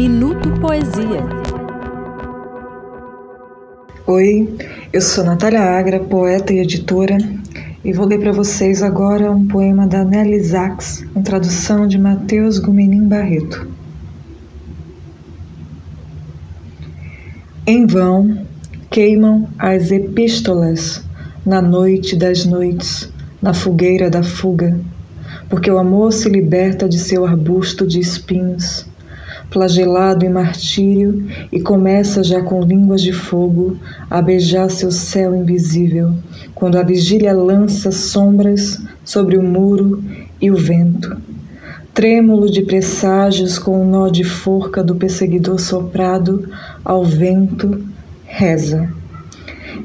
Minuto Poesia. Oi, eu sou Natália Agra, poeta e editora, e vou ler para vocês agora um poema da Nelly Sachs, em tradução de Matheus Gumenim Barreto. Em vão queimam as epístolas na noite das noites, na fogueira da fuga, porque o amor se liberta de seu arbusto de espinhos, flagelado em martírio, e começa já com línguas de fogo a beijar seu céu invisível, quando a vigília lança sombras sobre o muro e o vento. Trêmulo de presságios com o nó de forca do perseguidor soprado ao vento, reza.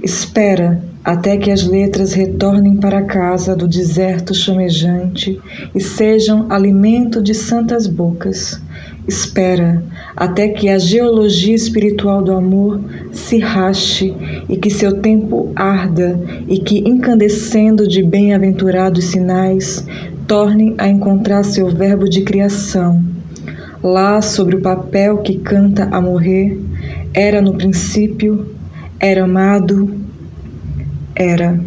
Espera até que as letras retornem para casa do deserto chamejante e sejam alimento de santas bocas. Espera até que a geologia espiritual do amor se rache e que seu tempo arda e que, incandescendo de bem-aventurados sinais, torne a encontrar seu verbo de criação. Lá, sobre o papel que canta a morrer, era no princípio, era amado, era.